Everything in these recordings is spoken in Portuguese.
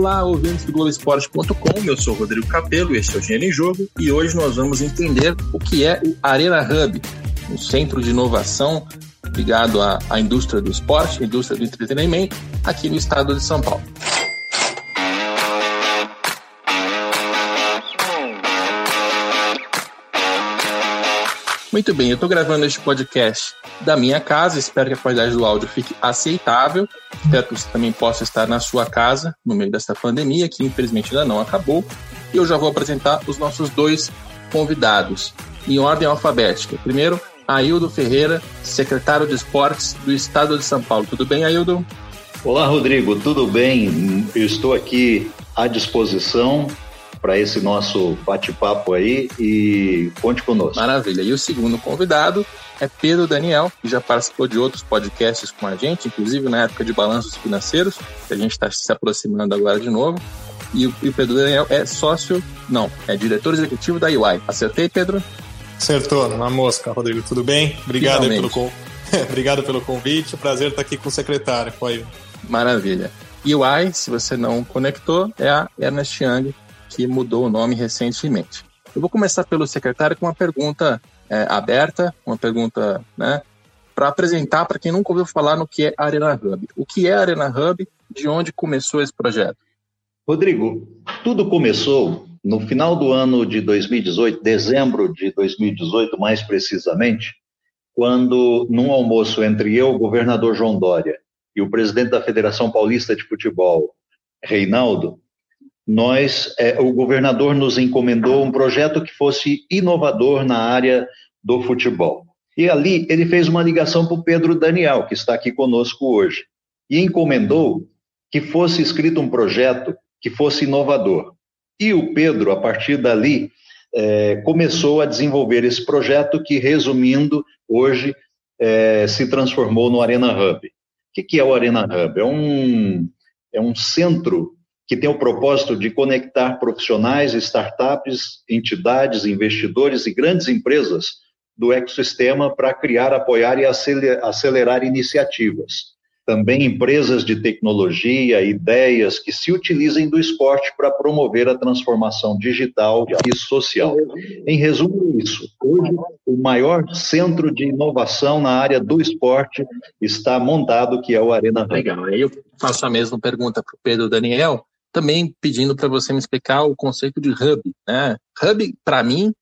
Olá, ouvintes do Globoesporte.com, eu sou Rodrigo Capello, este é o Dinheiro em Jogo e hoje nós vamos entender o que é o Arena Hub, um centro de inovação ligado à, à indústria do esporte, indústria do entretenimento, aqui no estado de São Paulo. Muito bem, eu estou gravando este podcast da minha casa, espero que a qualidade do áudio fique aceitável, espero que você também possa estar na sua casa no meio dessa pandemia, que infelizmente ainda não acabou. E eu já vou apresentar os nossos dois convidados, em ordem alfabética. Primeiro, Aildo Ferreira, secretário de Esportes do Estado de São Paulo. Tudo bem, Aildo? Olá, Rodrigo, tudo bem? Eu estou aqui à disposição para esse nosso bate-papo aí e conte conosco. Maravilha. E o segundo convidado é Pedro Daniel, que já participou de outros podcasts com a gente, inclusive na época de balanços financeiros, que a gente está se aproximando agora de novo. E o, Pedro Daniel é sócio, não, é diretor executivo da UI. Acertei, Pedro? Acertou, na mosca, Rodrigo. Tudo bem? Obrigado pelo, Obrigado pelo convite. Prazer estar aqui com o secretário. Foi. Maravilha. UI, se você não conectou, é a Ernest Young, que mudou o nome recentemente. Eu vou começar pelo secretário com uma pergunta é, aberta, uma pergunta né, para apresentar para quem nunca ouviu falar no que é Arena Hub. O que é Arena Hub? De onde começou esse projeto? Rodrigo, tudo começou no final do ano de 2018, dezembro de 2018, mais precisamente, quando, num almoço entre eu, o governador João Dória, e o presidente da Federação Paulista de Futebol, Reinaldo, nós, é, o governador nos encomendou um projeto que fosse inovador na área do futebol. E ali ele fez uma ligação para o Pedro Daniel, que está aqui conosco hoje, e encomendou que fosse escrito um projeto que fosse inovador. E o Pedro, a partir dali, é, começou a desenvolver esse projeto que, resumindo, hoje é, se transformou no Arena Hub. O que, que é o Arena Hub? É um, é um centro que tem o propósito de conectar profissionais, startups, entidades, investidores e grandes empresas do ecossistema para criar, apoiar e acelerar iniciativas. Também empresas de tecnologia, ideias que se utilizem do esporte para promover a transformação digital e social. Em resumo, isso. Hoje, o maior centro de inovação na área do esporte está montado, que é o Arena. Legal. Eu faço a mesma pergunta para o Pedro Daniel também pedindo para você me explicar o conceito de hub. Né? Hub, para mim,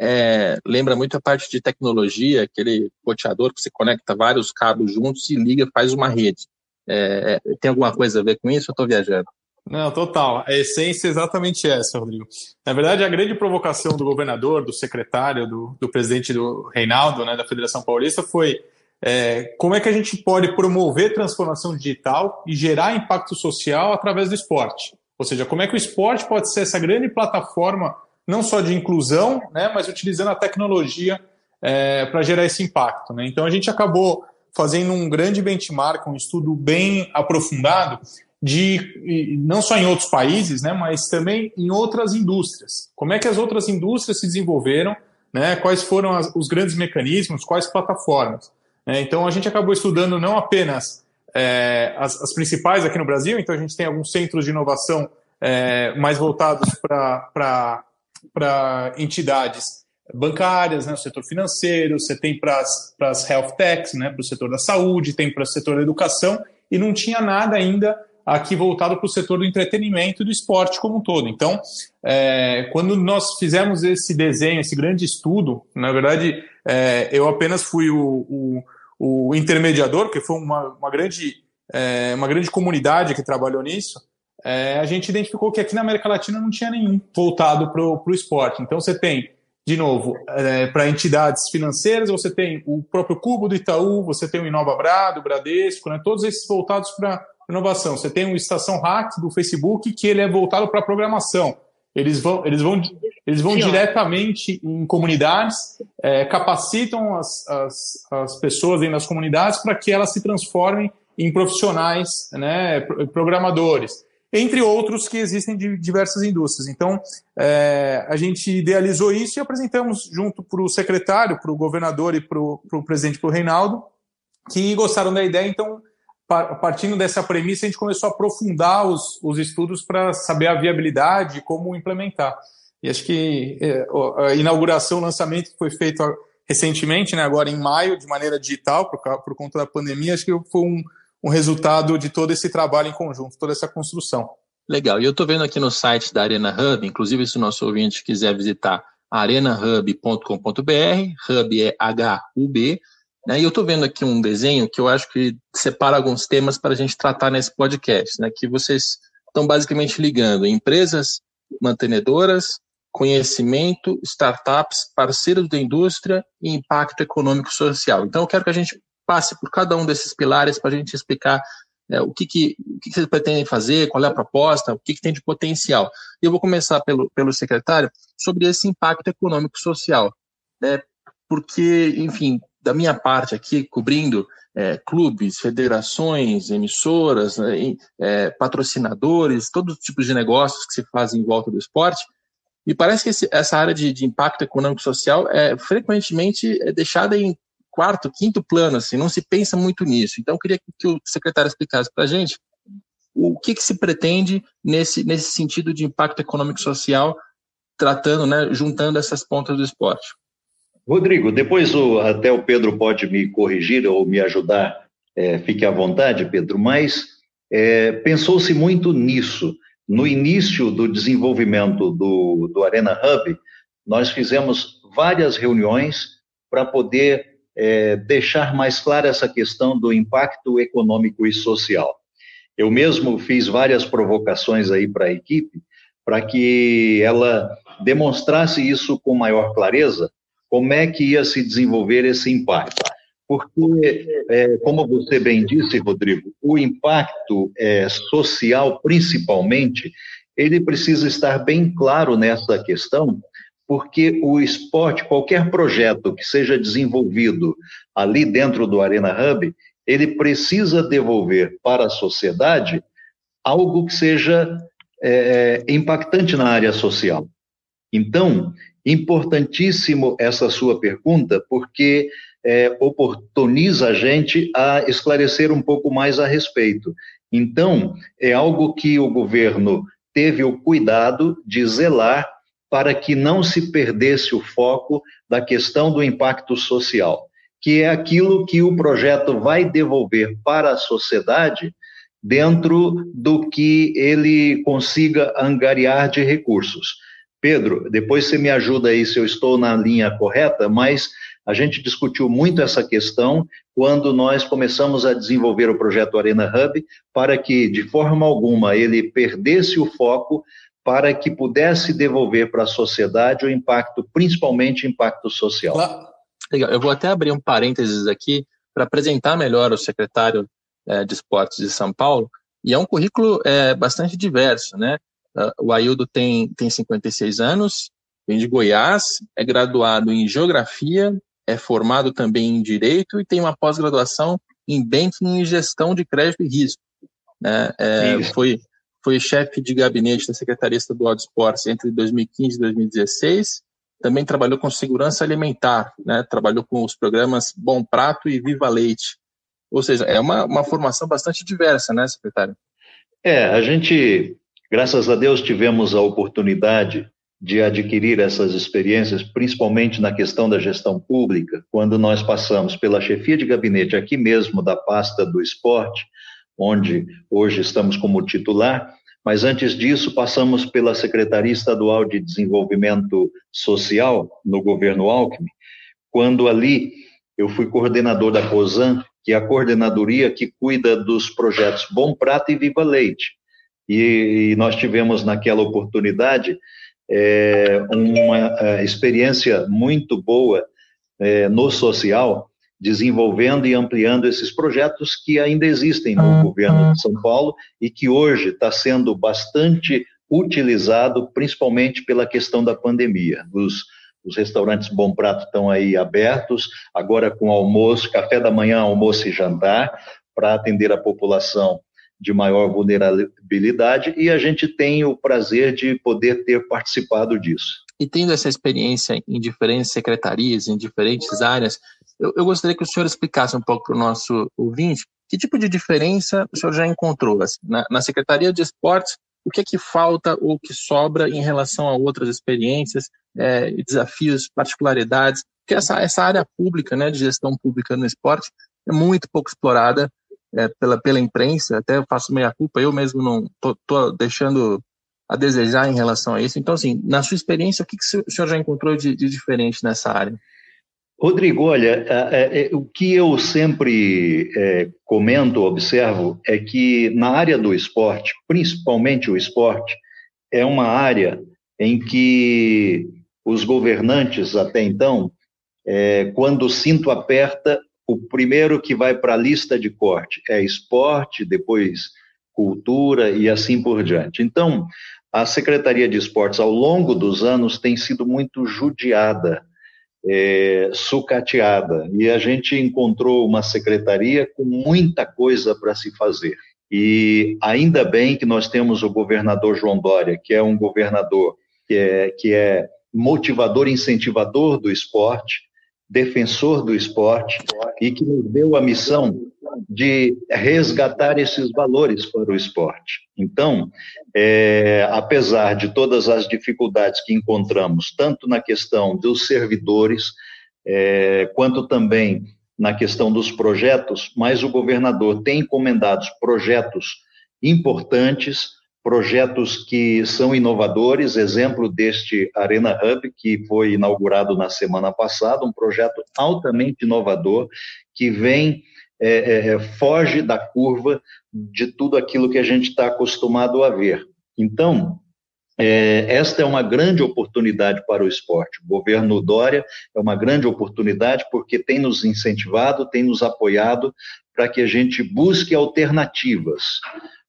é, lembra muito a parte de tecnologia, aquele roteador que você conecta vários cabos juntos e liga, faz uma rede. É, é tem alguma coisa a ver com isso? Eu estou viajando. Não, total. A essência é exatamente essa, Rodrigo. Na verdade, a grande provocação do governador, do secretário, do, do presidente do Reinaldo, né, da Federação Paulista, foi é, como é que a gente pode promover transformação digital e gerar impacto social através do esporte? Ou seja, como é que o esporte pode ser essa grande plataforma, não só de inclusão, né, mas utilizando a tecnologia é, para gerar esse impacto. Né? Então a gente acabou fazendo um grande benchmark, um estudo bem aprofundado de não só em outros países, né, mas também em outras indústrias. Como é que as outras indústrias se desenvolveram, né, quais foram as, os grandes mecanismos, quais plataformas. Né? Então a gente acabou estudando não apenas é, as, as, principais aqui no Brasil, então a gente tem alguns centros de inovação é, mais voltados para entidades bancárias, né, o setor financeiro, você tem para as health techs, né, para o setor da saúde, tem para o setor da educação, e não tinha nada ainda aqui voltado para o setor do entretenimento e do esporte como um todo. Então, é, quando nós fizemos esse desenho, esse grande estudo, na verdade, é, eu apenas fui o, o o intermediador, que foi uma, uma, grande, é, uma grande comunidade que trabalhou nisso, é, a gente identificou que aqui na América Latina não tinha nenhum voltado para o esporte. Então você tem, de novo, é, para entidades financeiras, você tem o próprio Cubo do Itaú, você tem o Inova Brado, o Bradesco, né, todos esses voltados para inovação. Você tem o Estação Hack do Facebook, que ele é voltado para programação. Eles vão, eles vão, eles vão diretamente em comunidades, é, capacitam as, as, as pessoas dentro das comunidades para que elas se transformem em profissionais, né, programadores, entre outros que existem de diversas indústrias. Então, é, a gente idealizou isso e apresentamos junto para o secretário, para o governador e para o presidente, para o Reinaldo, que gostaram da ideia. Então, partindo dessa premissa, a gente começou a aprofundar os, os estudos para saber a viabilidade e como implementar. E acho que é, a inauguração, o lançamento que foi feito recentemente, né, agora em maio, de maneira digital, por, por conta da pandemia, acho que foi um, um resultado de todo esse trabalho em conjunto, toda essa construção. Legal. E eu estou vendo aqui no site da Arena Hub, inclusive se o nosso ouvinte quiser visitar arenahub.com.br, Hub é H-U-B, né? E eu estou vendo aqui um desenho que eu acho que separa alguns temas para a gente tratar nesse podcast, né? Que vocês estão basicamente ligando empresas mantenedoras, conhecimento, startups, parceiros da indústria e impacto econômico social. Então, eu quero que a gente passe por cada um desses pilares para a gente explicar é, o, que, que, o que, que vocês pretendem fazer, qual é a proposta, o que, que tem de potencial. E eu vou começar pelo, pelo secretário sobre esse impacto econômico social. Né? Porque, enfim, da minha parte aqui, cobrindo é, clubes, federações, emissoras, né, é, patrocinadores, todos os tipos de negócios que se fazem em volta do esporte, me parece que esse, essa área de, de, impacto econômico social é frequentemente é deixada em quarto, quinto plano, assim, não se pensa muito nisso. Então, eu queria que o secretário explicasse para a gente o que, que, se pretende nesse, nesse sentido de impacto econômico social, tratando, né, juntando essas pontas do esporte. Rodrigo, depois o, até o Pedro pode me corrigir ou me ajudar, é, fique à vontade, Pedro, mas é, pensou-se muito nisso. No início do desenvolvimento do, do Arena Hub, nós fizemos várias reuniões para poder é, deixar mais clara essa questão do impacto econômico e social. Eu mesmo fiz várias provocações aí para a equipe, para que ela demonstrasse isso com maior clareza, como é que ia se desenvolver esse impacto. Porque, é, como você bem disse, Rodrigo, o impacto é, social, principalmente, ele precisa estar bem claro nessa questão, porque o esporte, qualquer projeto que seja desenvolvido ali dentro do Arena Hub, ele precisa devolver para a sociedade algo que seja é, impactante na área social. Então, importantíssimo essa sua pergunta, porque é, oportuniza a gente a esclarecer um pouco mais a respeito. Então, é algo que o governo teve o cuidado de zelar para que não se perdesse o foco da questão do impacto social, que é aquilo que o projeto vai devolver para a sociedade dentro do que ele consiga angariar de recursos. Pedro, depois você me ajuda aí se eu estou na linha correta, mas a gente discutiu muito essa questão quando nós começamos a desenvolver o projeto Arena Hub para que, de forma alguma, ele perdesse o foco para que pudesse devolver para a sociedade o impacto, principalmente impacto social. Legal, eu vou até abrir um parênteses aqui para apresentar melhor o secretário é, de Esportes de São Paulo, e é um currículo é, bastante diverso, né? Ah, o Aildo tem, tem 56 anos, vem de Goiás, é graduado em Geografia, é formado também em Direito e tem uma pós-graduação em Banking e Gestão de Crédito e Risco. Né? É, foi foi chefe de gabinete da Secretaria Estadual de Esportes entre 2015 e 2016. Também trabalhou com segurança alimentar, né? trabalhou com os programas Bom Prato e Viva Leite. Ou seja, é uma, uma formação bastante diversa, né, secretário? É, a gente, graças a Deus, tivemos a oportunidade de adquirir essas experiências, principalmente na questão da gestão pública, quando nós passamos pela chefia de gabinete aqui mesmo da pasta do esporte, onde hoje estamos como titular, mas antes disso passamos pela Secretaria Estadual de Desenvolvimento Social no governo Alckmin, quando ali eu fui coordenador da COSAN, que é a coordenadoria que cuida dos projetos Bom Prato e Viva Leite. E, e nós tivemos naquela oportunidade é, uma é, experiência muito boa é, no social, desenvolvendo e ampliando esses projetos que ainda existem no uhum. governo de São Paulo e que hoje está sendo bastante utilizado, principalmente pela questão da pandemia. Os, os restaurantes Bom Prato estão aí abertos, agora com almoço, café da manhã, almoço e jantar, para atender a população de maior vulnerabilidade, e a gente tem o prazer de poder ter participado disso. E tendo essa experiência em diferentes secretarias, em diferentes áreas, eu, eu gostaria que o senhor explicasse um pouco para o nosso ouvinte que tipo de diferença o senhor já encontrou assim, na, na Secretaria de Esportes o que é que falta ou o que sobra em relação a outras experiências, é, desafios, particularidades, porque essa, essa área pública, né, de gestão pública no esporte, é muito pouco explorada é, pela, pela imprensa, até faço meia culpa, eu mesmo não tô, tô, deixando a desejar em relação a isso. Então, assim, na sua experiência, o que, que o senhor já encontrou de, de diferente nessa área? Rodrigo, olha, é, é, o que eu sempre é, comento, observo, é que na área do esporte, principalmente o esporte, é uma área em que os governantes, até então, é, quando o cinto aperta, o primeiro que vai para a lista de corte é esporte, depois cultura e assim por diante. Então, a Secretaria de Esportes, ao longo dos anos, tem sido muito judiada é, sucateada. E a gente encontrou uma secretaria com muita coisa para se fazer. E ainda bem que nós temos o governador João Dória, que é um governador que é, que é motivador, incentivador do esporte, defensor do esporte, e que nos deu a missão de resgatar esses valores para o esporte. Então, é, apesar de todas as dificuldades que encontramos, tanto na questão dos servidores, é, quanto também na questão dos projetos, mas o governador tem encomendado projetos importantes, projetos que são inovadores, exemplo deste Arena Hub, que foi inaugurado na semana passada, um projeto altamente inovador, que vem é, é, é, foge da curva de tudo aquilo que a gente está acostumado a ver. Então, é, esta é uma grande oportunidade para o esporte. O governo Dória é uma grande oportunidade porque tem nos incentivado, tem nos apoiado para que a gente busque alternativas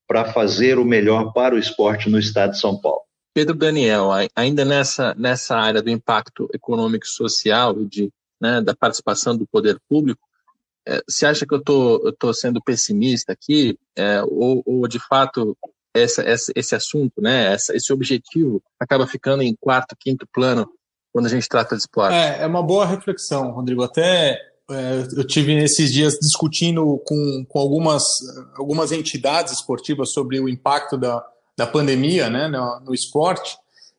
para fazer o melhor para o esporte no estado de São Paulo. Pedro Daniel, ainda nessa, nessa área do impacto econômico e social e de, né, da participação do poder público, é, você acha que eu tô, tô sendo pessimista aqui? É, ou, ou, de fato, essa, essa, esse assunto, né, essa, esse objetivo acaba ficando em quarto, quinto plano quando a gente trata de esporte? É, é uma boa reflexão, Rodrigo. Até é, eu tive nesses dias discutindo com, com algumas, algumas entidades esportivas sobre o impacto da, da pandemia né, no, no esporte.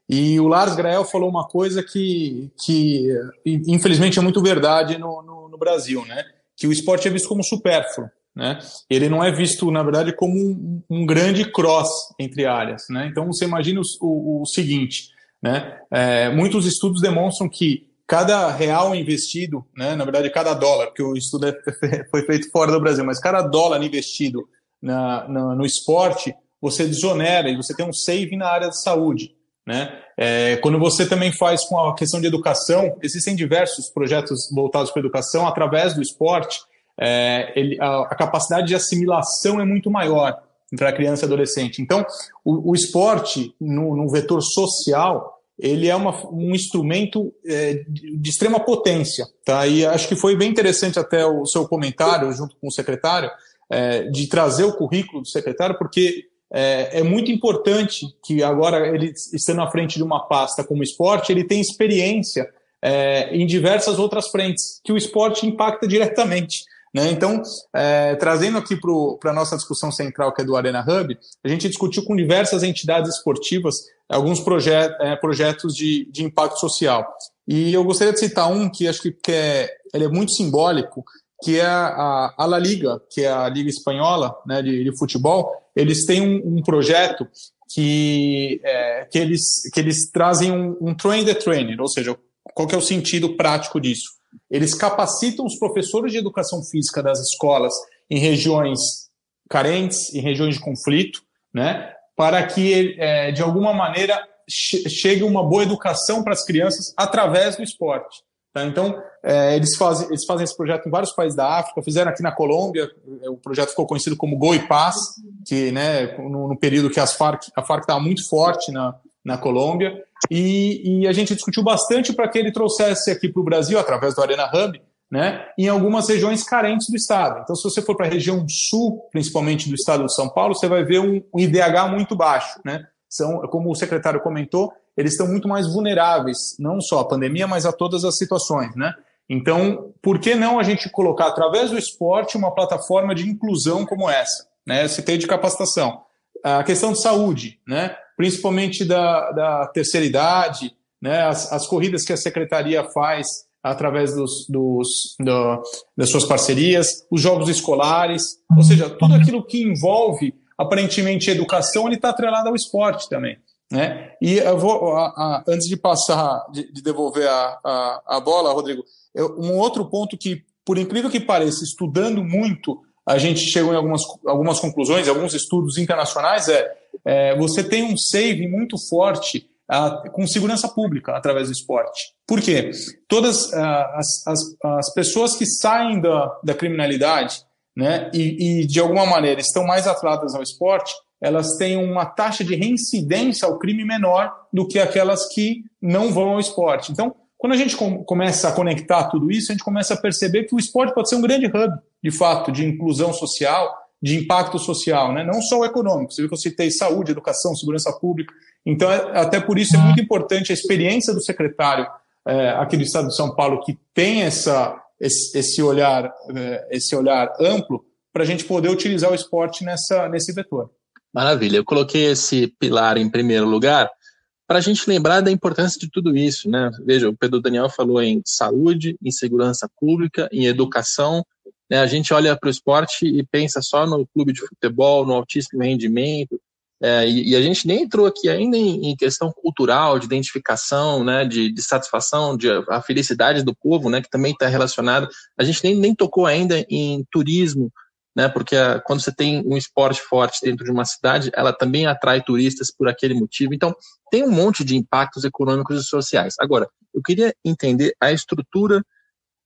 E o Lars Grael falou uma coisa que, que infelizmente é muito verdade no, no, no Brasil, né? que o esporte é visto como supérfluo. Né? Ele não é visto, na verdade, como um, um grande cross entre áreas. Né? Então, você imagina o, o, o seguinte: né? É, muitos estudos demonstram que cada real investido, né, na verdade, cada dólar, porque o estudo é, foi feito fora do Brasil, mas cada dólar investido na, na, no esporte, você desonera e você tem um save na área de saúde. Né? É, quando você também faz com a questão de educação, existem diversos projetos voltados para a educação através do esporte. É, ele, a, a, capacidade de assimilação é muito maior para a criança e adolescente. Então, o, o esporte, no, no, vetor social, ele é uma, um instrumento é, de, extrema potência. Tá? E acho que foi bem interessante até o seu comentário, junto com o secretário, é, de trazer o currículo do secretário, porque é, é, muito importante que agora ele estando à frente de uma pasta como esporte, ele tem experiência é, em diversas outras frentes que o esporte impacta diretamente. Né? Então, é, trazendo aqui para a nossa discussão central, que é do Arena Hub, a gente discutiu com diversas entidades esportivas alguns é, projetos de, de impacto social. E eu gostaria de citar um que acho que, que é, ele é muito simbólico, que é a, a La Liga, que é a Liga Espanhola né, de, de futebol, eles têm um, um projeto que, é, que, eles, que eles trazem um, um train the trainer, ou seja, qual que é o sentido prático disso? Eles capacitam os professores de educação física das escolas em regiões carentes, em regiões de conflito, né, para que, é, de alguma maneira, chegue uma boa educação para as crianças através do esporte. Tá? Então, é, eles, fazem, eles fazem esse projeto em vários países da África, fizeram aqui na Colômbia, o projeto ficou conhecido como Go e Paz, que né, no, no período que as FARC, a FARC estava muito forte na, na Colômbia, e, e a gente discutiu bastante para que ele trouxesse aqui para o Brasil, através do Arena Hub, né, em algumas regiões carentes do estado. Então, se você for para a região sul, principalmente do estado de São Paulo, você vai ver um, um IDH muito baixo. Né? São, como o secretário comentou, eles estão muito mais vulneráveis, não só à pandemia, mas a todas as situações, né? Então, por que não a gente colocar, através do esporte, uma plataforma de inclusão como essa? Né? Citei de capacitação. A questão de saúde, né? Principalmente da, da terceira idade, né? as, as corridas que a secretaria faz através dos, dos, do, das suas parcerias, os jogos escolares, ou seja, tudo aquilo que envolve aparentemente educação, ele está atrelado ao esporte também. Né? E eu vou, a, a, antes de passar, de, de devolver a, a, bola, Rodrigo, eu, um outro ponto que, por incrível que pareça, estudando muito, a gente chegou em algumas, algumas conclusões, alguns estudos internacionais, é, é você tem um save muito forte a, com segurança pública através do esporte. Por quê? Todas as, as, as pessoas que saem da, da criminalidade né, e, e, de alguma maneira, estão mais atreladas ao esporte, elas têm uma taxa de reincidência ao crime menor do que aquelas que não vão ao esporte. Então, quando a gente com, começa a conectar tudo isso, a gente começa a perceber que o esporte pode ser um grande hub, de fato, de inclusão social, de impacto social, né? não só o econômico. Você viu que eu citei saúde, educação, segurança pública. Então, é, até por isso é muito importante a experiência do secretário é, aqui do Estado de São Paulo, que tem essa, esse, esse olhar, é, esse olhar amplo, para a gente poder utilizar o esporte nessa, nesse vetor. Maravilha. Eu coloquei esse pilar em primeiro lugar para a gente lembrar da importância de tudo isso, né? Veja, o Pedro Daniel falou em saúde, em segurança pública, em educação. Né? A gente olha para o esporte e pensa só no clube de futebol, no altíssimo rendimento, é, e, e, a gente nem entrou aqui ainda em, em questão cultural, de identificação, né, de, de, satisfação, de a felicidade do povo, né, que também está relacionado. A gente nem, nem tocou ainda em turismo, né? Porque a, quando você tem um esporte forte dentro de uma cidade, ela também atrai turistas por aquele motivo. Então, tem um monte de impactos econômicos e sociais. Agora, eu queria entender a estrutura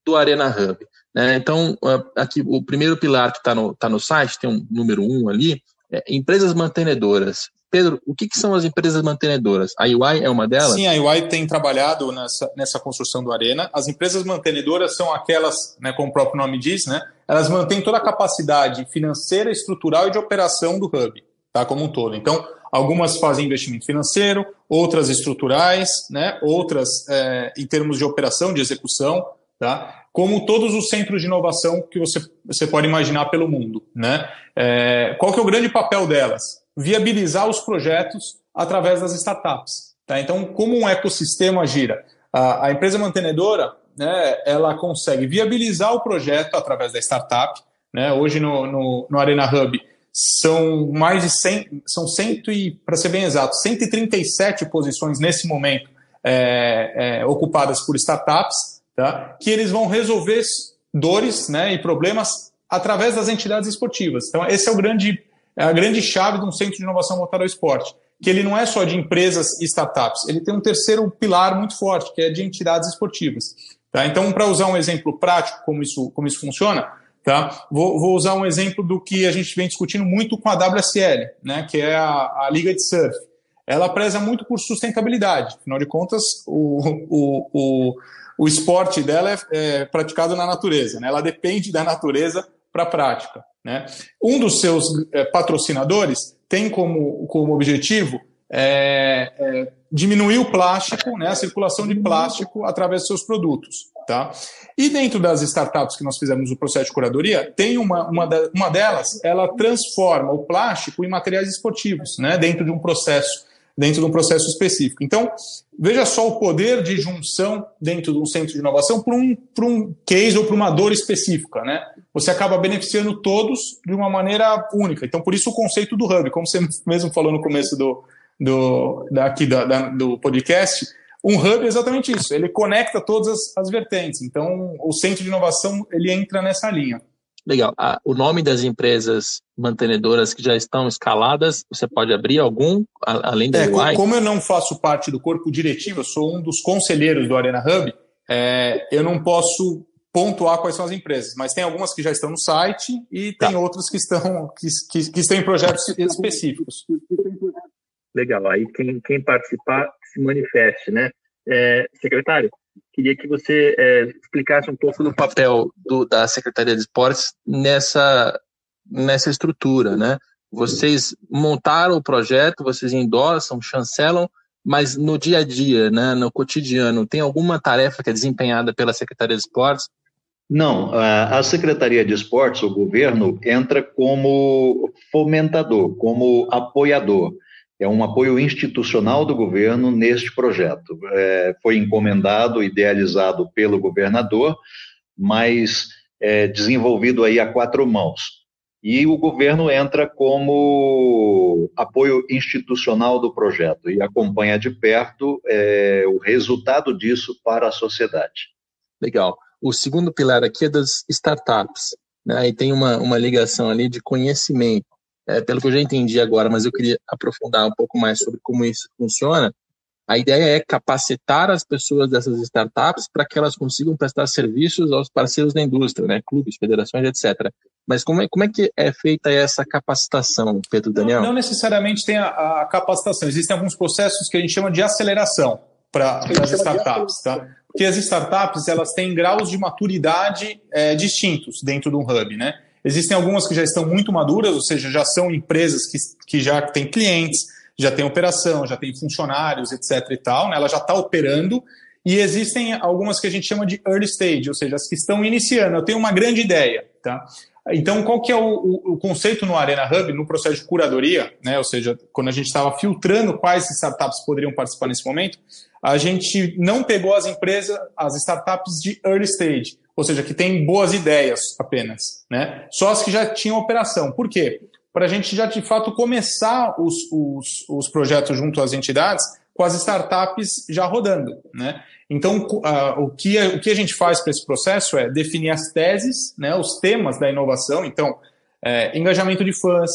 do Arena Hub. Né? Então, aqui o primeiro pilar que está no, tá no site, tem um número um ali, é empresas mantenedoras. Pedro, o que, que, são as empresas mantenedoras? A UI é uma delas? Sim, a UI tem trabalhado nessa, nessa construção do Arena. As empresas mantenedoras são aquelas, né, como o próprio nome diz, né, elas mantêm toda a capacidade financeira, estrutural e de operação do Hub, tá, como um todo. Então, algumas fazem investimento financeiro, outras estruturais, né, outras é, em termos de operação, de execução, tá? Como todos os centros de inovação que você, você pode imaginar pelo mundo. Né? É, qual que é o grande papel delas? viabilizar os projetos através das startups. Tá? Então, como um ecossistema gira? A, a empresa mantenedora né, ela consegue viabilizar o projeto através da startup. Né? Hoje no, no, no Arena Hub são mais de 100, são 100 e, para ser bem exato, 137 posições nesse momento é, é, ocupadas por startups, tá? que eles vão resolver dores né, e problemas através das entidades esportivas. Então, esse é o grande é a grande chave de um centro de inovação voltado ao esporte, que ele não é só de empresas e startups, ele tem um terceiro pilar muito forte, que é de entidades esportivas. Tá? Então, para usar um exemplo prático como isso, como isso funciona, tá? Vou, vou, usar um exemplo do que a gente vem discutindo muito com a WSL, né? que é a, a Liga de Surf. Ela preza muito por sustentabilidade, afinal de contas, o, o, o, o esporte dela é, é praticado na natureza, né? ela depende da natureza para a prática. Né? Um dos seus é, patrocinadores tem como, como objetivo é, é, diminuir o plástico, né, a circulação de plástico através dos seus produtos. Tá? E dentro das startups que nós fizemos o processo de curadoria, tem uma, uma, uma delas, ela transforma o plástico em materiais esportivos, né, dentro de um processo dentro de um processo específico. Então, veja só o poder de junção dentro de um centro de inovação para um, um case ou para uma dor específica. Né? Você acaba beneficiando todos de uma maneira única. Então, por isso o conceito do hub, como você mesmo falou no começo do, do, daqui da, da, do podcast, um hub é exatamente isso. Ele conecta todas as, as vertentes. Então, o centro de inovação ele entra nessa linha. Legal. Ah, o nome das empresas mantenedoras que já estão escaladas, você pode abrir algum, além da é, UI? Como eu não faço parte do corpo diretivo, eu sou um dos conselheiros do Arena Hub, é, eu não posso pontuar quais são as empresas, mas tem algumas que já estão no site e tem tá. outras que estão, que, que, que, estão em projetos específicos. Legal. Aí quem, quem participar se manifeste, né? É, secretário, queria que você é, explicasse um pouco do papel do, da Secretaria de Esportes nessa, nessa estrutura, né? Vocês montaram o projeto, vocês endossam, chancelam, mas no dia a dia, né, no cotidiano, tem alguma tarefa que é desempenhada pela Secretaria de Esportes? Não, a Secretaria de Esportes, o governo, entra como fomentador, como apoiador. É um apoio institucional do governo neste projeto. É, foi encomendado, idealizado pelo governador, mas é, desenvolvido aí a quatro mãos e o governo entra como apoio institucional do projeto e acompanha de perto é, o resultado disso para a sociedade. Legal. O segundo pilar aqui é das startups, né? E tem uma, uma ligação ali de conhecimento. É, pelo que eu já entendi agora, mas eu queria aprofundar um pouco mais sobre como isso funciona. A ideia é capacitar as pessoas dessas startups para que elas consigam prestar serviços aos parceiros da indústria, né? clubes, federações, etc. Mas como é, como é que é feita essa capacitação, Pedro Daniel? Não, não necessariamente tem a, a, capacitação, existem alguns processos que a gente chama de aceleração para as startups, tá? Porque as startups elas têm graus de maturidade é, distintos dentro de um hub, né? Existem algumas que já estão muito maduras, ou seja, já são empresas que, que já têm clientes, já tem operação, já tem funcionários, etc. e tal, né? ela já está operando. E existem algumas que a gente chama de early stage, ou seja, as que estão iniciando. Eu tenho uma grande ideia, tá? Então, qual que é o, o, o, conceito no Arena Hub, no processo de curadoria, né? Ou seja, quando a gente estava filtrando quais startups poderiam participar nesse momento, a gente não pegou as empresas, as startups de early stage, ou seja, que têm boas ideias apenas, né? Só as que já tinham operação. Por quê? para a gente já de fato começar os, os, os, projetos junto às entidades com as startups já rodando. Né? Então, uh, o, que a, o que a gente faz para esse processo é definir as teses, né, os temas da inovação, então, é, engajamento de fãs,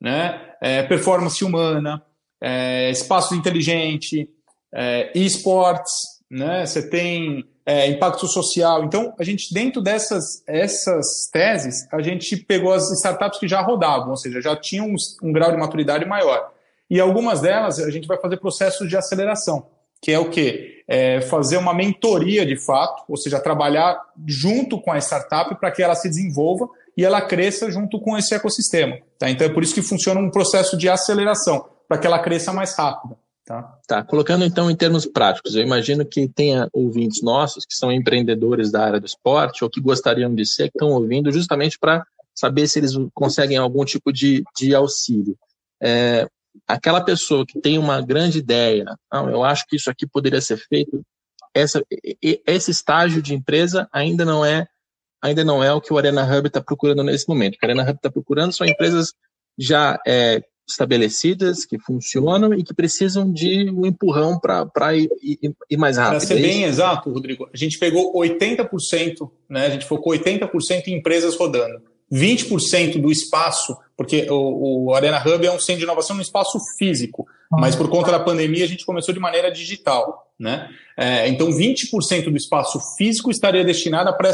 né, é, performance humana, é, espaço inteligente, é, esportes, né, você tem é, impacto social. Então, a gente, dentro dessas essas teses, a gente pegou as startups que já rodavam, ou seja, já tinham um, um grau de maturidade maior. E algumas delas a gente vai fazer processos de aceleração, que é o quê? É fazer uma mentoria de fato, ou seja, trabalhar junto com a startup para que ela se desenvolva e ela cresça junto com esse ecossistema. Tá? Então é por isso que funciona um processo de aceleração, para que ela cresça mais rápido. Tá? tá, colocando então em termos práticos, eu imagino que tenha ouvintes nossos que são empreendedores da área do esporte ou que gostariam de ser, que estão ouvindo justamente para saber se eles conseguem algum tipo de, de auxílio. É, aquela pessoa que tem uma grande ideia, não, eu acho que isso aqui poderia ser feito, essa, esse estágio de empresa ainda não é ainda não é o que o Arena Hub está procurando nesse momento. O que o Arena Hub está procurando são empresas já é, estabelecidas, que funcionam e que precisam de um empurrão para ir, ir, ir, mais rápido. Para ser é bem exato, Rodrigo, a gente pegou 80%, né, a gente focou 80% em empresas rodando. 20% do espaço, porque o, o, Arena Hub é um centro de inovação no espaço físico, mas por conta da pandemia a gente começou de maneira digital. Né? É, então, 20% do espaço físico estaria destinado para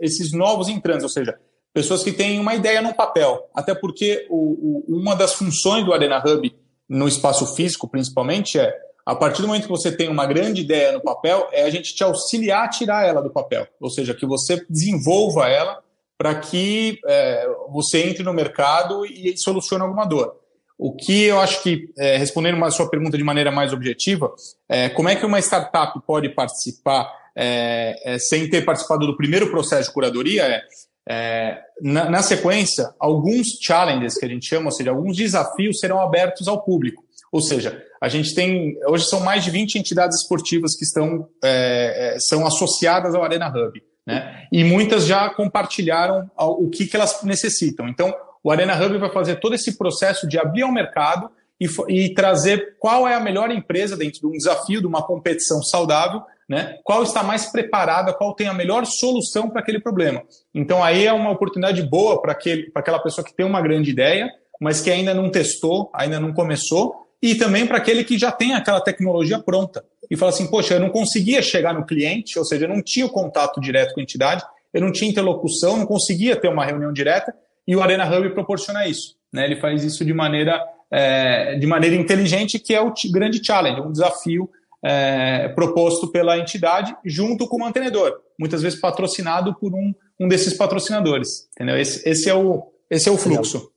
esses novos entrantes, ou seja, pessoas que têm uma ideia no papel. Até porque o, o, uma das funções do Arena Hub, no espaço físico principalmente, é a partir do momento que você tem uma grande ideia no papel, é a gente te auxiliar a tirar ela do papel. Ou seja, que você desenvolva ela para que é, você entre no mercado e solucione alguma dor. O que eu acho que, é, respondendo a sua pergunta de maneira mais objetiva, é como é que uma startup pode participar é, é, sem ter participado do primeiro processo de curadoria? É é, na, na, sequência, alguns challenges que a gente chama, ou seja, alguns desafios serão abertos ao público. Ou seja, a gente tem, hoje são mais de 20 entidades esportivas que estão, é, são associadas ao Arena Hub. Né? E muitas já compartilharam o que, que elas necessitam. Então, o Arena Hub vai fazer todo esse processo de abrir ao mercado e, e trazer qual é a melhor empresa dentro de um desafio, de uma competição saudável, né? Qual está mais preparada, qual tem a melhor solução para aquele problema. Então aí é uma oportunidade boa para aquela pessoa que tem uma grande ideia, mas que ainda não testou, ainda não começou, e também para aquele que já tem aquela tecnologia pronta e fala assim, poxa, eu não conseguia chegar no cliente, ou seja, eu não tinha o contato direto com a entidade, eu não tinha interlocução, não conseguia ter uma reunião direta, e o Arena Hub proporciona isso. Né? Ele faz isso de maneira, é, de maneira inteligente, que é o grande challenge, um desafio é, proposto pela entidade junto com o mantenedor, muitas vezes patrocinado por um, um desses patrocinadores. Entendeu? Esse, esse, é, o, esse é o fluxo.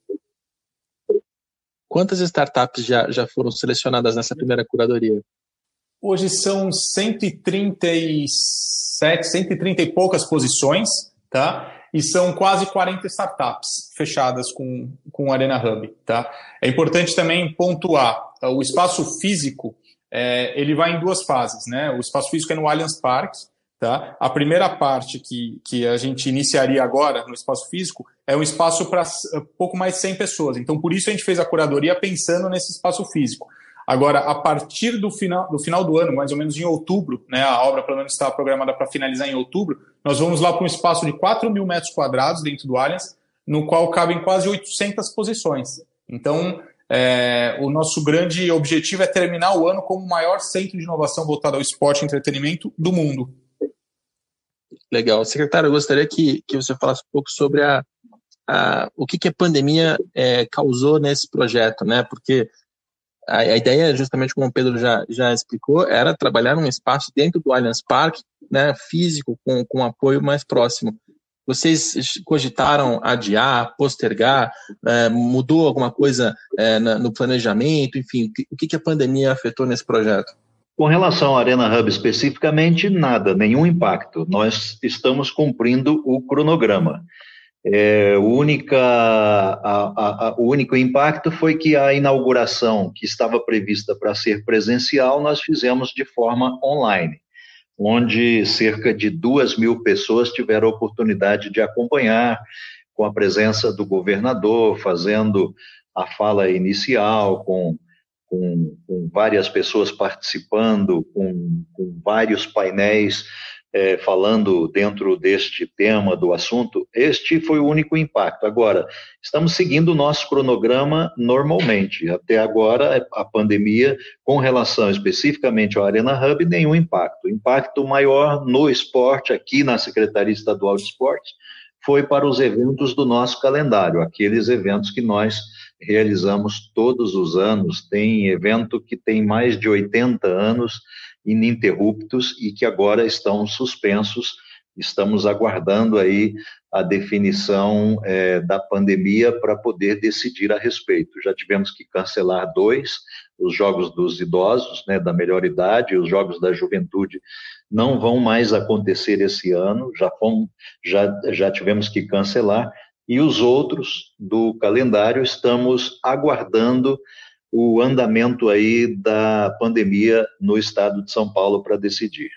Quantas startups já, já foram selecionadas nessa primeira curadoria? Hoje são 137, 130 e poucas posições, tá? E são quase 40 startups fechadas com, com Arena Hub, tá? É importante também pontuar, o espaço físico, é, ele vai em duas fases, né? O espaço físico é no Allianz Parque, Tá? A primeira parte que, que a gente iniciaria agora no espaço físico é um espaço para eh, pouco mais de 100 pessoas. Então, por isso a gente fez a curadoria pensando nesse espaço físico. Agora, a partir do final, do final do ano, mais ou menos em outubro, né, a obra pelo menos está programada para finalizar em outubro, nós vamos lá para um espaço de 4 mil metros quadrados dentro do Allianz, no qual cabem quase 800 posições. Então, é, o nosso grande objetivo é terminar o ano como o maior centro de inovação voltado ao esporte e entretenimento do mundo. Legal. Secretário, eu gostaria que, que você falasse um pouco sobre a, a o que, que a pandemia é, causou nesse projeto, né? Porque a, a, ideia, justamente como o Pedro já, já explicou, era trabalhar num espaço dentro do Allianz Parque, né, físico, com, com apoio mais próximo. Vocês cogitaram adiar, postergar, é, mudou alguma coisa é, na, no planejamento, enfim, o que, que a pandemia afetou nesse projeto? Com relação à Arena Hub especificamente, nada, nenhum impacto. Nós estamos cumprindo o cronograma. É, única, a, a, o único impacto foi que a inauguração, que estava prevista para ser presencial, nós fizemos de forma online, onde cerca de duas mil pessoas tiveram a oportunidade de acompanhar, com a presença do governador, fazendo a fala inicial, com com, com várias pessoas participando, com, com vários painéis é, falando dentro deste tema, do assunto, este foi o único impacto. Agora, estamos seguindo o nosso cronograma normalmente. Até agora, a pandemia, com relação especificamente ao Arena Hub, nenhum impacto. O impacto maior no esporte, aqui na Secretaria Estadual de Esportes, foi para os eventos do nosso calendário, aqueles eventos que nós realizamos todos os anos. Tem evento que tem mais de 80 anos ininterruptos e que agora estão suspensos. Estamos aguardando aí a definição é, da pandemia para poder decidir a respeito. Já tivemos que cancelar dois, os jogos dos idosos, né, da melhor idade, os jogos da juventude não vão mais acontecer esse ano, já, fomos, já, já tivemos que cancelar, e os outros do calendário estamos aguardando o andamento aí da pandemia no estado de São Paulo para decidir.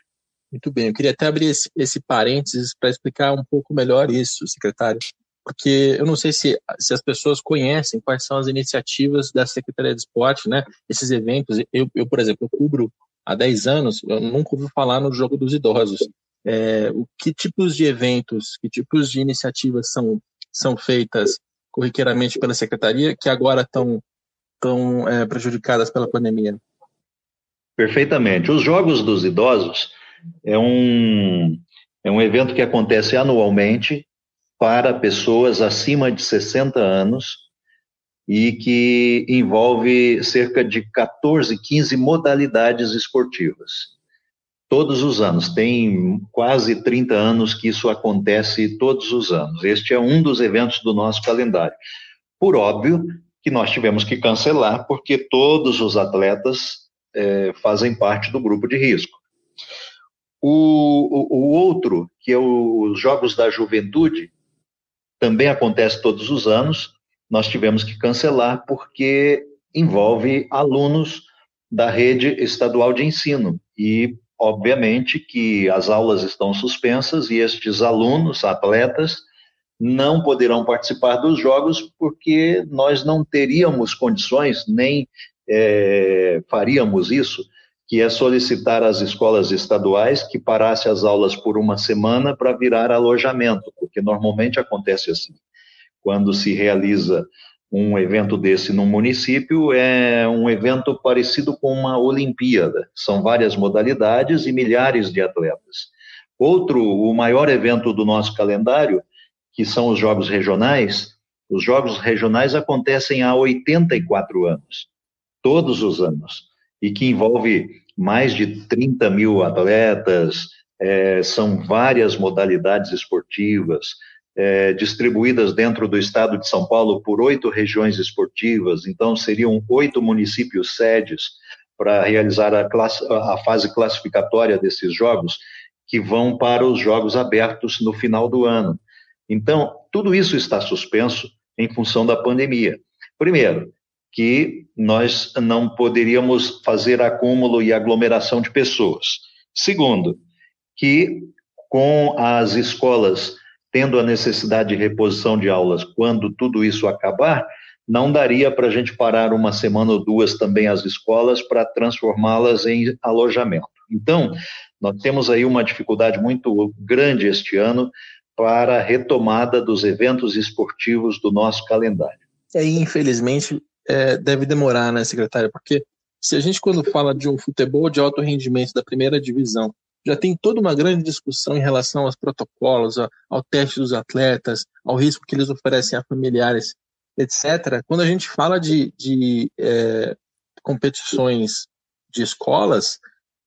Muito bem, eu queria até abrir esse, esse parênteses para explicar um pouco melhor isso, secretário, porque eu não sei se, se as pessoas conhecem quais são as iniciativas da Secretaria de Esporte, né? Esses eventos, eu, eu por exemplo, eu cubro há 10 anos, eu nunca ouvi falar no Jogo dos Idosos. É, o que tipos de eventos, que tipos de iniciativas são são feitas corriqueiramente pela secretaria que agora estão tão, é, prejudicadas pela pandemia? Perfeitamente. Os Jogos dos Idosos é um, é um evento que acontece anualmente para pessoas acima de 60 anos e que envolve cerca de 14, 15 modalidades esportivas todos os anos. Tem quase 30 anos que isso acontece todos os anos. Este é um dos eventos do nosso calendário. Por óbvio que nós tivemos que cancelar, porque todos os atletas é, fazem parte do grupo de risco. O, o, o outro, que é o, os Jogos da Juventude, também acontece todos os anos. Nós tivemos que cancelar porque envolve alunos da rede estadual de ensino e Obviamente que as aulas estão suspensas e estes alunos, atletas, não poderão participar dos jogos porque nós não teríamos condições, nem é, faríamos isso, que é solicitar às escolas estaduais que parasse as aulas por uma semana para virar alojamento, porque normalmente acontece assim. Quando se realiza um evento desse no município é um evento parecido com uma Olimpíada. São várias modalidades e milhares de atletas. Outro, o maior evento do nosso calendário, que são os Jogos Regionais. Os Jogos Regionais acontecem há 84 anos, todos os anos, e que envolve mais de 30 mil atletas, é, são várias modalidades esportivas, é, distribuídas dentro do estado de São Paulo por oito regiões esportivas, então seriam oito municípios sedes, para realizar a, a fase classificatória desses jogos, que vão para os jogos abertos no final do ano. Então, tudo isso está suspenso em função da pandemia. Primeiro, que nós não poderíamos fazer acúmulo e aglomeração de pessoas. Segundo, que com as escolas tendo a necessidade de reposição de aulas quando tudo isso acabar, não daria para a gente parar uma semana ou duas também as escolas para transformá-las em alojamento. Então, nós temos aí uma dificuldade muito grande este ano para a retomada dos eventos esportivos do nosso calendário. E aí, infelizmente, é, deve demorar, né, secretária? Porque se a gente, quando fala de um futebol de alto rendimento da primeira divisão, já tem toda uma grande discussão em relação aos protocolos, ao teste dos atletas, ao risco que eles oferecem a familiares, etc. Quando a gente fala de, de é, competições de escolas,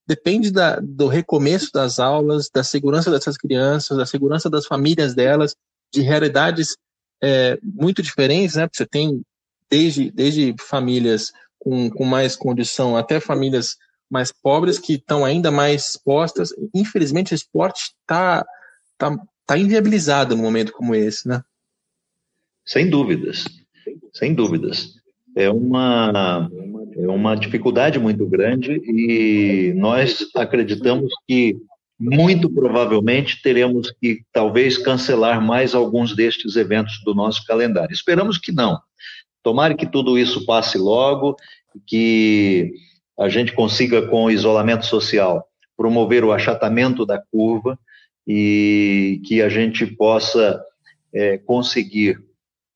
depende da, do recomeço das aulas, da segurança dessas crianças, da segurança das famílias delas, de realidades é, muito diferentes, né? Porque você tem desde, desde famílias com, com mais condição até famílias mais pobres que estão ainda mais expostas. Infelizmente, o esporte está tá, tá inviabilizado num momento como esse, né? Sem dúvidas, sem dúvidas. É uma, é uma dificuldade muito grande e nós acreditamos que muito provavelmente teremos que talvez cancelar mais alguns destes eventos do nosso calendário. Esperamos que não. Tomara que tudo isso passe logo, que a gente consiga, com o isolamento social, promover o achatamento da curva e que a gente possa é, conseguir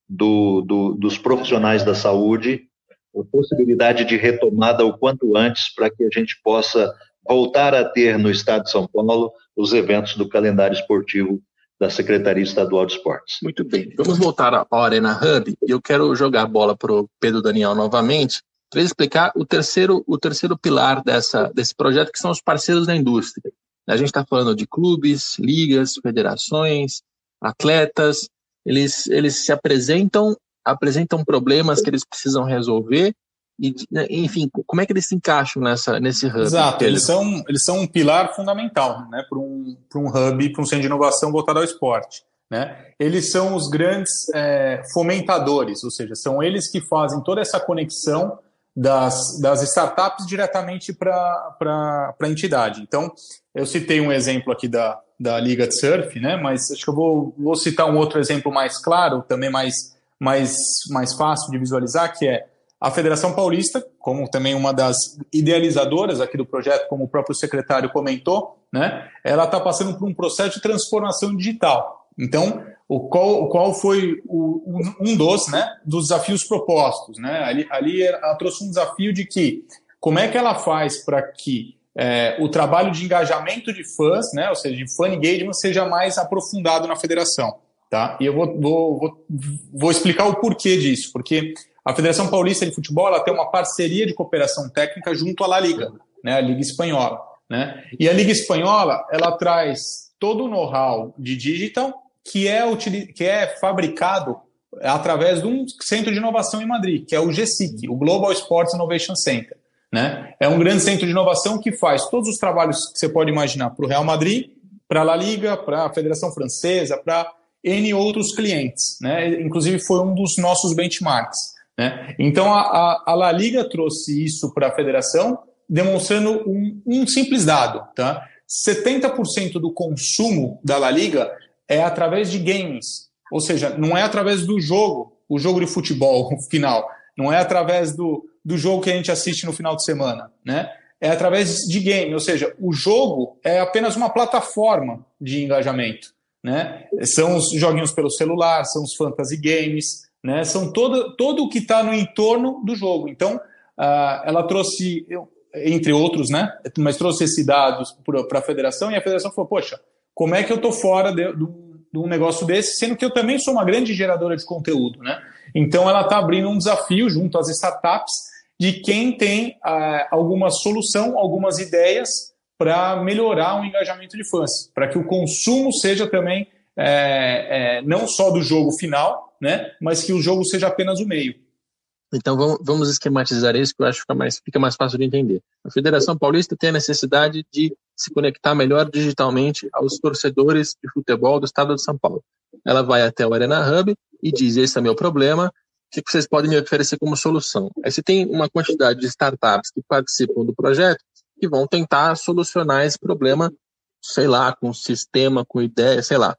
do, do, dos profissionais da saúde a possibilidade de retomada o quanto antes para que a gente possa voltar a ter no estado de São Paulo os eventos do calendário esportivo da Secretaria Estadual de Esportes. Muito bem, vamos voltar à Arena Hub. Eu quero jogar a bola para o Pedro Daniel novamente para explicar o terceiro, o terceiro pilar dessa, desse projeto, que são os parceiros da indústria. A gente está falando de clubes, ligas, federações, atletas, eles, eles se apresentam, apresentam problemas que eles precisam resolver, e, enfim, como é que eles se encaixam nessa, nesse hub? Exato, eles são, eles são um pilar fundamental né, para um, um hub, para um centro de inovação voltado ao esporte. Né? Eles são os grandes é, fomentadores, ou seja, são eles que fazem toda essa conexão das, das startups diretamente para a entidade. Então, eu citei um exemplo aqui da, da Liga de Surf, né? mas acho que eu vou, vou citar um outro exemplo mais claro, também mais, mais, mais fácil de visualizar, que é a Federação Paulista, como também uma das idealizadoras aqui do projeto, como o próprio secretário comentou, né? ela está passando por um processo de transformação digital. Então, o qual, qual foi o, um dos, né, dos desafios propostos. Né? Ali, ali ela trouxe um desafio de que como é que ela faz para que é, o trabalho de engajamento de fãs, né, ou seja, de fan engagement, seja mais aprofundado na federação. Tá? E eu vou, vou, vou, vou explicar o porquê disso, porque a Federação Paulista de Futebol ela tem uma parceria de cooperação técnica junto à La Liga, né, a Liga Espanhola. Né? E a Liga Espanhola ela traz todo o know-how de digital que é, que é fabricado através de um centro de inovação em Madrid, que é o GSIC, o Global Sports Innovation Center. Né? É um grande centro de inovação que faz todos os trabalhos que você pode imaginar para o Real Madrid, para a La Liga, para a Federação Francesa, para N outros clientes. Né? Inclusive foi um dos nossos benchmarks. Né? Então a, a, a La Liga trouxe isso para a federação, demonstrando um, um simples dado. Tá? 70% do consumo da La Liga é através de games. Ou seja, não é através do jogo, o jogo de futebol final. Não é através do, do jogo que a gente assiste no final de semana, né? É através de game, ou seja, o jogo é apenas uma plataforma de engajamento, né? São os joguinhos pelo celular, são os fantasy games, né? São todo, todo o que está no entorno do jogo. Então, uh, ela trouxe, entre outros, né? Mas trouxe esses dados para a federação e a federação falou: poxa, como é que eu estou fora de, de, um negócio desse, sendo que eu também sou uma grande geradora de conteúdo, né? Então ela está abrindo um desafio junto às startups de quem tem ah, alguma solução, algumas ideias para melhorar o engajamento de fãs, para que o consumo seja também é, é, não só do jogo final, né, mas que o jogo seja apenas o meio. Então vamos, esquematizar isso, que eu acho que fica mais, fica mais fácil de entender. A Federação Paulista tem a necessidade de se conectar melhor digitalmente aos torcedores de futebol do estado de São Paulo. Ela vai até o Arena Hub e diz: Esse é meu problema, o que vocês podem me oferecer como solução? Aí você tem uma quantidade de startups que participam do projeto que vão tentar solucionar esse problema, sei lá, com sistema, com ideia, sei lá.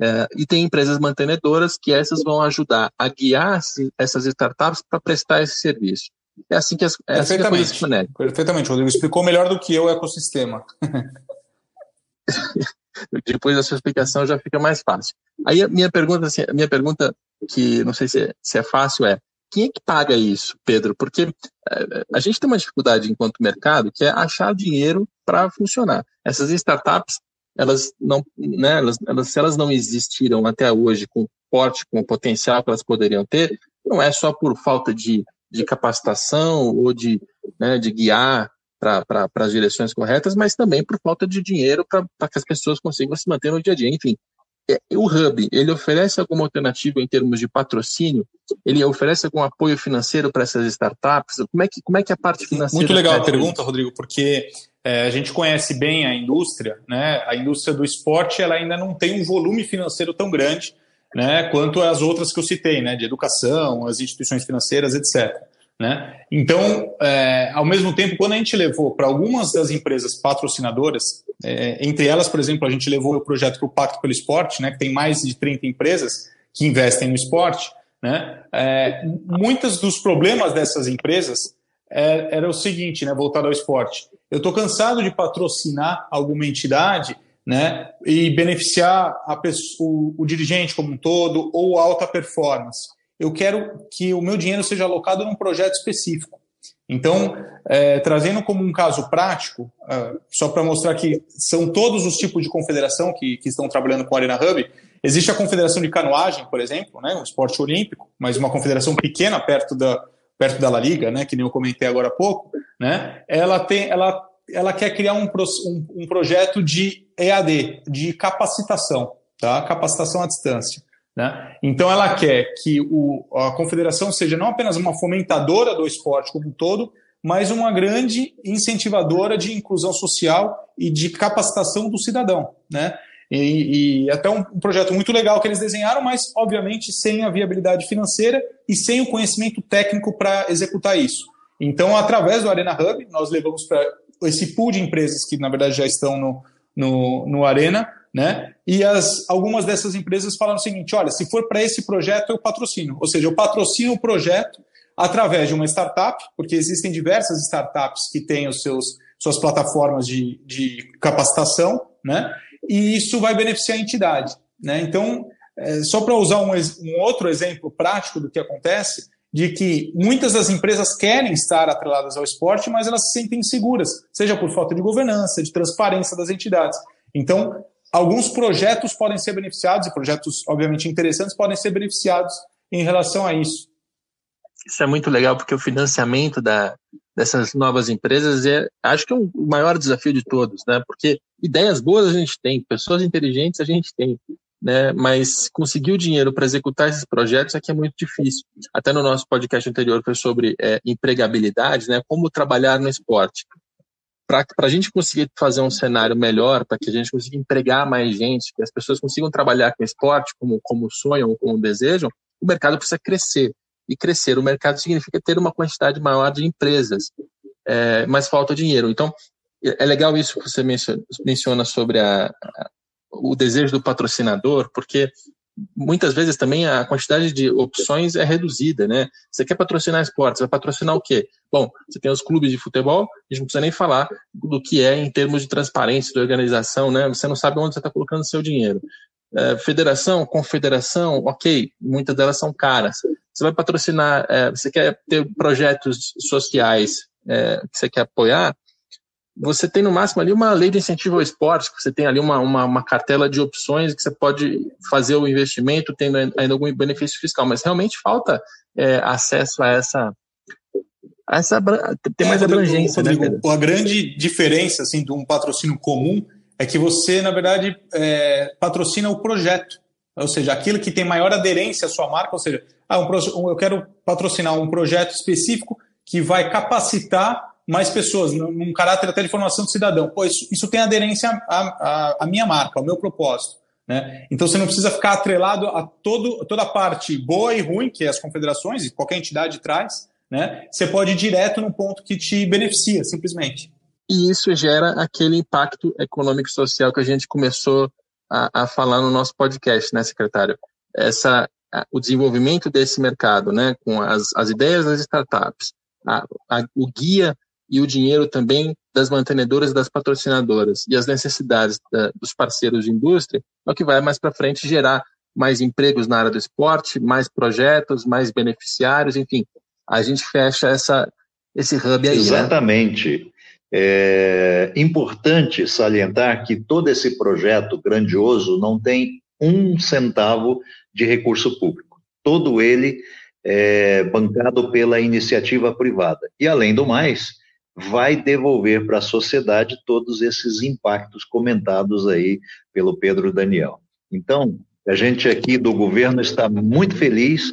É, e tem empresas mantenedoras que essas vão ajudar a guiar essas startups para prestar esse serviço. É assim que as, é assim que se Perfeitamente, Rodrigo. Explicou melhor do que eu o ecossistema. Depois da sua explicação já fica mais fácil. Aí a minha pergunta, assim, a minha pergunta que não sei se é, se é fácil é quem é que paga isso, Pedro? Porque é, a gente tem uma dificuldade enquanto mercado que é achar dinheiro para funcionar. Essas startups elas não, né, elas, elas, se elas não existiram até hoje com porte, com o potencial que elas poderiam ter, não é só por falta de, de capacitação ou de, né, de guiar para as direções corretas, mas também por falta de dinheiro para que as pessoas consigam se manter no dia a dia. Enfim, é, o Hub, ele oferece alguma alternativa em termos de patrocínio? Ele oferece algum apoio financeiro para essas startups? Como é que, como é que a parte financeira... Muito legal a pergunta, Rodrigo, porque é, a gente conhece bem a indústria, né? A indústria do esporte ela ainda não tem um volume financeiro tão grande, né? Quanto as outras que eu citei, né? De educação, as instituições financeiras, etc. Né? Então, é, ao mesmo tempo, quando a gente levou para algumas das empresas patrocinadoras, é, entre elas, por exemplo, a gente levou o projeto para o Pacto pelo Esporte, né, que tem mais de 30 empresas que investem no esporte, né, é, muitos dos problemas dessas empresas é, era o seguinte, né, voltado ao esporte. Eu estou cansado de patrocinar alguma entidade né, e beneficiar pessoa, o, o, dirigente como um todo ou alta performance. Eu quero que o meu dinheiro seja alocado num projeto específico. Então, é, trazendo como um caso prático, uh, só para mostrar que são todos os tipos de confederação que, que estão trabalhando com a Arena Hub, existe a confederação de canoagem, por exemplo, né, um esporte olímpico, mas uma confederação pequena perto da, perto da La Liga, né, que nem eu comentei agora há pouco, né, ela, tem, ela, ela quer criar um, um, um projeto de EAD, de capacitação, tá? capacitação à distância. Né? Então, ela quer que o, a confederação seja não apenas uma fomentadora do esporte como um todo, mas uma grande incentivadora de inclusão social e de capacitação do cidadão. Né? E, e até um, projeto muito legal que eles desenharam, mas obviamente sem a viabilidade financeira e sem o conhecimento técnico para executar isso. Então, através do Arena Hub, nós levamos para esse pool de empresas que na verdade já estão no, no, no Arena, né? E as, algumas dessas empresas falaram o seguinte: olha, se for para esse projeto, eu patrocino. Ou seja, eu patrocino o projeto através de uma startup, porque existem diversas startups que têm os seus suas plataformas de, de capacitação, né? E isso vai beneficiar a entidade. Né? Então, é, só para usar um, um, outro exemplo prático do que acontece, de que muitas das empresas querem estar atreladas ao esporte, mas elas se sentem inseguras, seja por falta de governança, de transparência das entidades. Então, alguns projetos podem ser beneficiados, e projetos, obviamente, interessantes, podem ser beneficiados em relação a isso. Isso é muito legal, porque o financiamento da, dessas novas empresas é, acho que é o maior desafio de todos, né? Porque ideias boas a gente tem, pessoas inteligentes a gente tem, né? Mas conseguir o dinheiro para executar esses projetos aqui é muito difícil. Até no nosso podcast anterior foi sobre é, empregabilidade, né? Como trabalhar no esporte. Para a gente conseguir fazer um cenário melhor, para que a gente consiga empregar mais gente, que as pessoas consigam trabalhar com esporte como, como sonham como desejam, o mercado precisa crescer e crescer o mercado significa ter uma quantidade maior de empresas, é, mas falta dinheiro. Então, é legal isso que você menciona sobre a, a, o desejo do patrocinador, porque muitas vezes também a quantidade de opções é reduzida, né? Você quer patrocinar esportes, vai patrocinar o quê? Bom, você tem os clubes de futebol, a gente não precisa nem falar do que é em termos de transparência, de organização, né? Você não sabe onde você está colocando seu dinheiro. É, federação, confederação, ok, muitas delas são caras você vai patrocinar, é, você quer ter projetos sociais é, que você quer apoiar, você tem no máximo ali uma lei de incentivo ao esporte, você tem ali uma, uma, uma, cartela de opções que você pode fazer o investimento tendo ainda algum benefício fiscal, mas realmente falta é, acesso a essa. A essa tem mais é, abrangência. Né, Rodrigo, né, a grande diferença assim, de um patrocínio comum é que você, na verdade, é, patrocina o projeto ou seja, aquilo que tem maior aderência à sua marca, ou seja, ah, um, eu quero patrocinar um projeto específico que vai capacitar mais pessoas, num caráter até de formação do cidadão. Pô, isso, isso tem aderência à, à, à minha marca, ao meu propósito. Né? Então você não precisa ficar atrelado a todo, toda a parte boa e ruim que as confederações e qualquer entidade traz. Né? Você pode ir direto no ponto que te beneficia, simplesmente. E isso gera aquele impacto econômico e social que a gente começou a, a falar no nosso podcast, né, secretário? Essa, o desenvolvimento desse mercado, né, com as, as ideias das startups, a, a, o guia e o dinheiro também das mantenedoras e das patrocinadoras e as necessidades da, dos parceiros de indústria é o que vai mais para frente gerar mais empregos na área do esporte, mais projetos, mais beneficiários, enfim, a gente fecha essa, esse hub aí. Né? Exatamente. Né? É importante salientar que todo esse projeto grandioso não tem um centavo de recurso público. Todo ele é bancado pela iniciativa privada. E, além do mais, vai devolver para a sociedade todos esses impactos comentados aí pelo Pedro Daniel. Então, a gente aqui do governo está muito feliz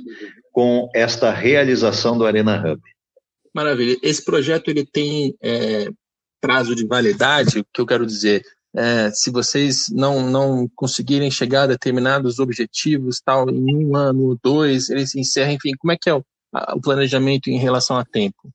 com esta realização do Arena Hub. Maravilha. Esse projeto ele tem é, prazo de validade, o que eu quero dizer, é, se vocês não, não conseguirem chegar a determinados objetivos, tal, em um ano, dois, eles encerram, enfim, como é que é o, a, o planejamento em relação a tempo?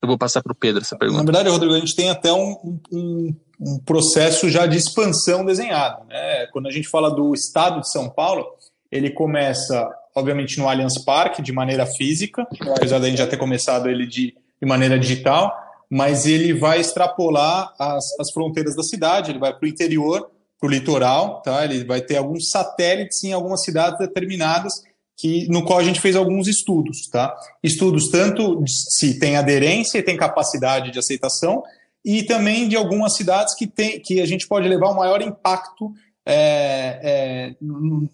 Eu vou passar para o Pedro essa pergunta. Na verdade, Rodrigo, a gente tem até um, um, um processo já de expansão desenhado. Né? Quando a gente fala do estado de São Paulo, ele começa, obviamente, no Allianz Parque, de maneira física, apesar da gente já ter começado ele de, de maneira digital, mas ele vai extrapolar as, as fronteiras da cidade, ele vai para o interior, para o litoral, tá? ele vai ter alguns satélites em algumas cidades determinadas que, no qual a gente fez alguns estudos, tá? Estudos tanto se tem aderência e tem capacidade de aceitação, e também de algumas cidades que, tem, que a gente pode levar um maior impacto é, é, no,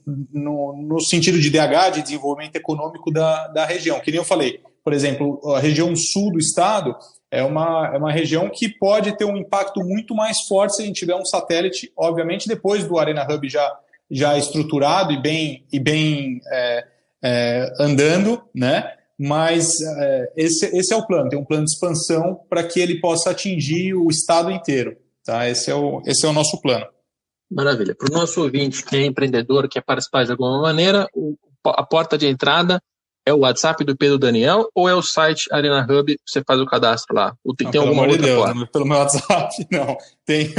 no, sentido de DH, de desenvolvimento econômico da, da região. Que nem eu falei, por exemplo, a região sul do estado é uma, é uma região que pode ter um impacto muito mais forte se a gente tiver um satélite, obviamente, depois do Arena Hub já, já estruturado e bem, e bem é, é, andando, né? Mas é, esse, esse é o plano, tem um plano de expansão para que ele possa atingir o estado inteiro. Tá? Esse, é o, esse é o nosso plano. Maravilha. Para o nosso ouvinte que é empreendedor, quer participar de alguma maneira, a porta de entrada é o WhatsApp do Pedro Daniel ou é o site Arena Hub? Você faz o cadastro lá? Ou tem, não, tem alguma outra Deus? Não, pelo meu WhatsApp, não. Tem,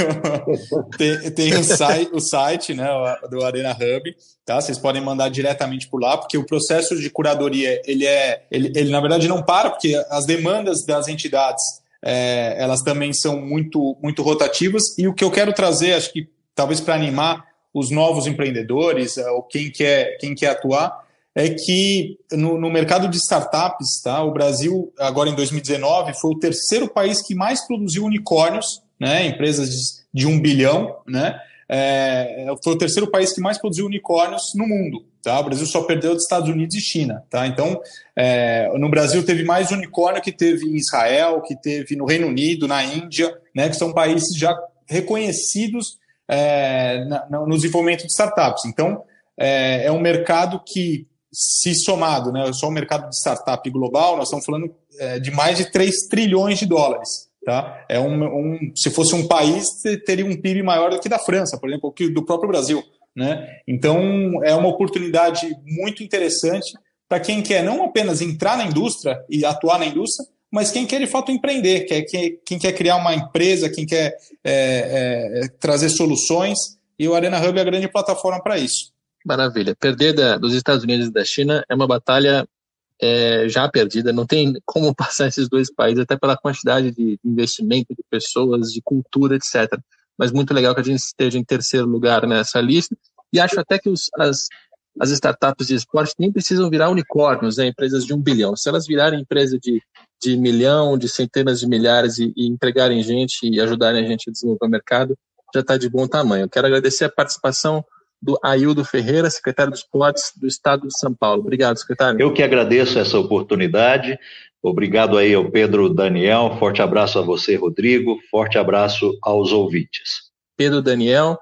tem, tem o, site, o site né, do Arena Hub, tá? Vocês podem mandar diretamente por lá, porque o processo de curadoria, ele é, ele, ele na verdade não para, porque as demandas das entidades, é, elas também são muito, muito rotativas. E o que eu quero trazer, acho que talvez para animar os novos empreendedores, ou quem quer, quem quer atuar, é que no, no, mercado de startups, tá, o Brasil, agora em 2019, foi o terceiro país que mais produziu unicórnios, né, empresas de, de um bilhão, né, é, foi o terceiro país que mais produziu unicórnios no mundo. Tá? O Brasil só perdeu dos Estados Unidos e China. Tá? Então, é, no Brasil teve mais unicórnio que teve em Israel, que teve no Reino Unido, na Índia, né, que são países já reconhecidos é, na, no desenvolvimento de startups. Então, é, é um mercado que se somado, né, só o mercado de startup global, nós estamos falando é, de mais de 3 trilhões de dólares. Tá? É um, um, se fosse um país, teria um PIB maior do que da França, por exemplo, que do próprio Brasil. Né? Então, é uma oportunidade muito interessante para quem quer não apenas entrar na indústria e atuar na indústria, mas quem quer de fato empreender, quer, quem, quem quer criar uma empresa, quem quer é, é, trazer soluções, e o Arena Hub é a grande plataforma para isso. Maravilha. Perder da, dos Estados Unidos e da China é uma batalha é, já perdida. Não tem como passar esses dois países, até pela quantidade de investimento de pessoas, de cultura, etc. Mas muito legal que a gente esteja em terceiro lugar nessa lista. E acho até que os, as, as startups de esporte nem precisam virar unicórnios, né, empresas de um bilhão. Se elas virarem empresa de, de milhão, de centenas de milhares e, e empregarem gente e ajudarem a gente a desenvolver o mercado, já está de bom tamanho. Quero agradecer a participação do Aildo Ferreira, secretário dos Esportes do Estado de São Paulo. Obrigado, secretário. Eu que agradeço essa oportunidade. Obrigado aí ao Pedro Daniel. Forte abraço a você, Rodrigo. Forte abraço aos ouvintes. Pedro Daniel,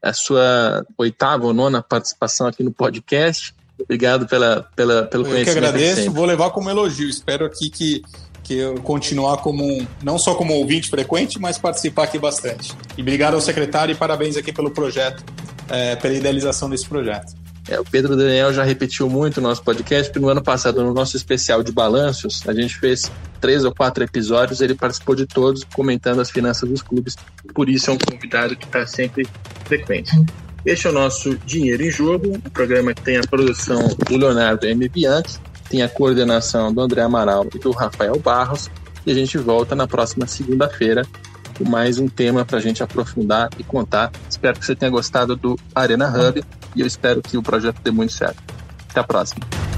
a sua oitava ou nona participação aqui no podcast. Obrigado pela, pela, pelo eu conhecimento. Eu que agradeço, vou levar como elogio. Espero aqui que, que eu continuar como um, não só como ouvinte frequente, mas participar aqui bastante. E obrigado ao secretário e parabéns aqui pelo projeto, é, pela idealização desse projeto. É, o Pedro Daniel já repetiu muito o nosso podcast, porque no ano passado, no nosso especial de balanços, a gente fez três ou quatro episódios, ele participou de todos, comentando as finanças dos clubes, por isso é um convidado que está sempre frequente. Este é o nosso Dinheiro em Jogo, um programa que tem a produção do Leonardo M. Bianchi, tem a coordenação do André Amaral e do Rafael Barros, e a gente volta na próxima segunda-feira mais um tema para a gente aprofundar e contar. Espero que você tenha gostado do Arena Hub e eu espero que o projeto dê muito certo. Até a próxima.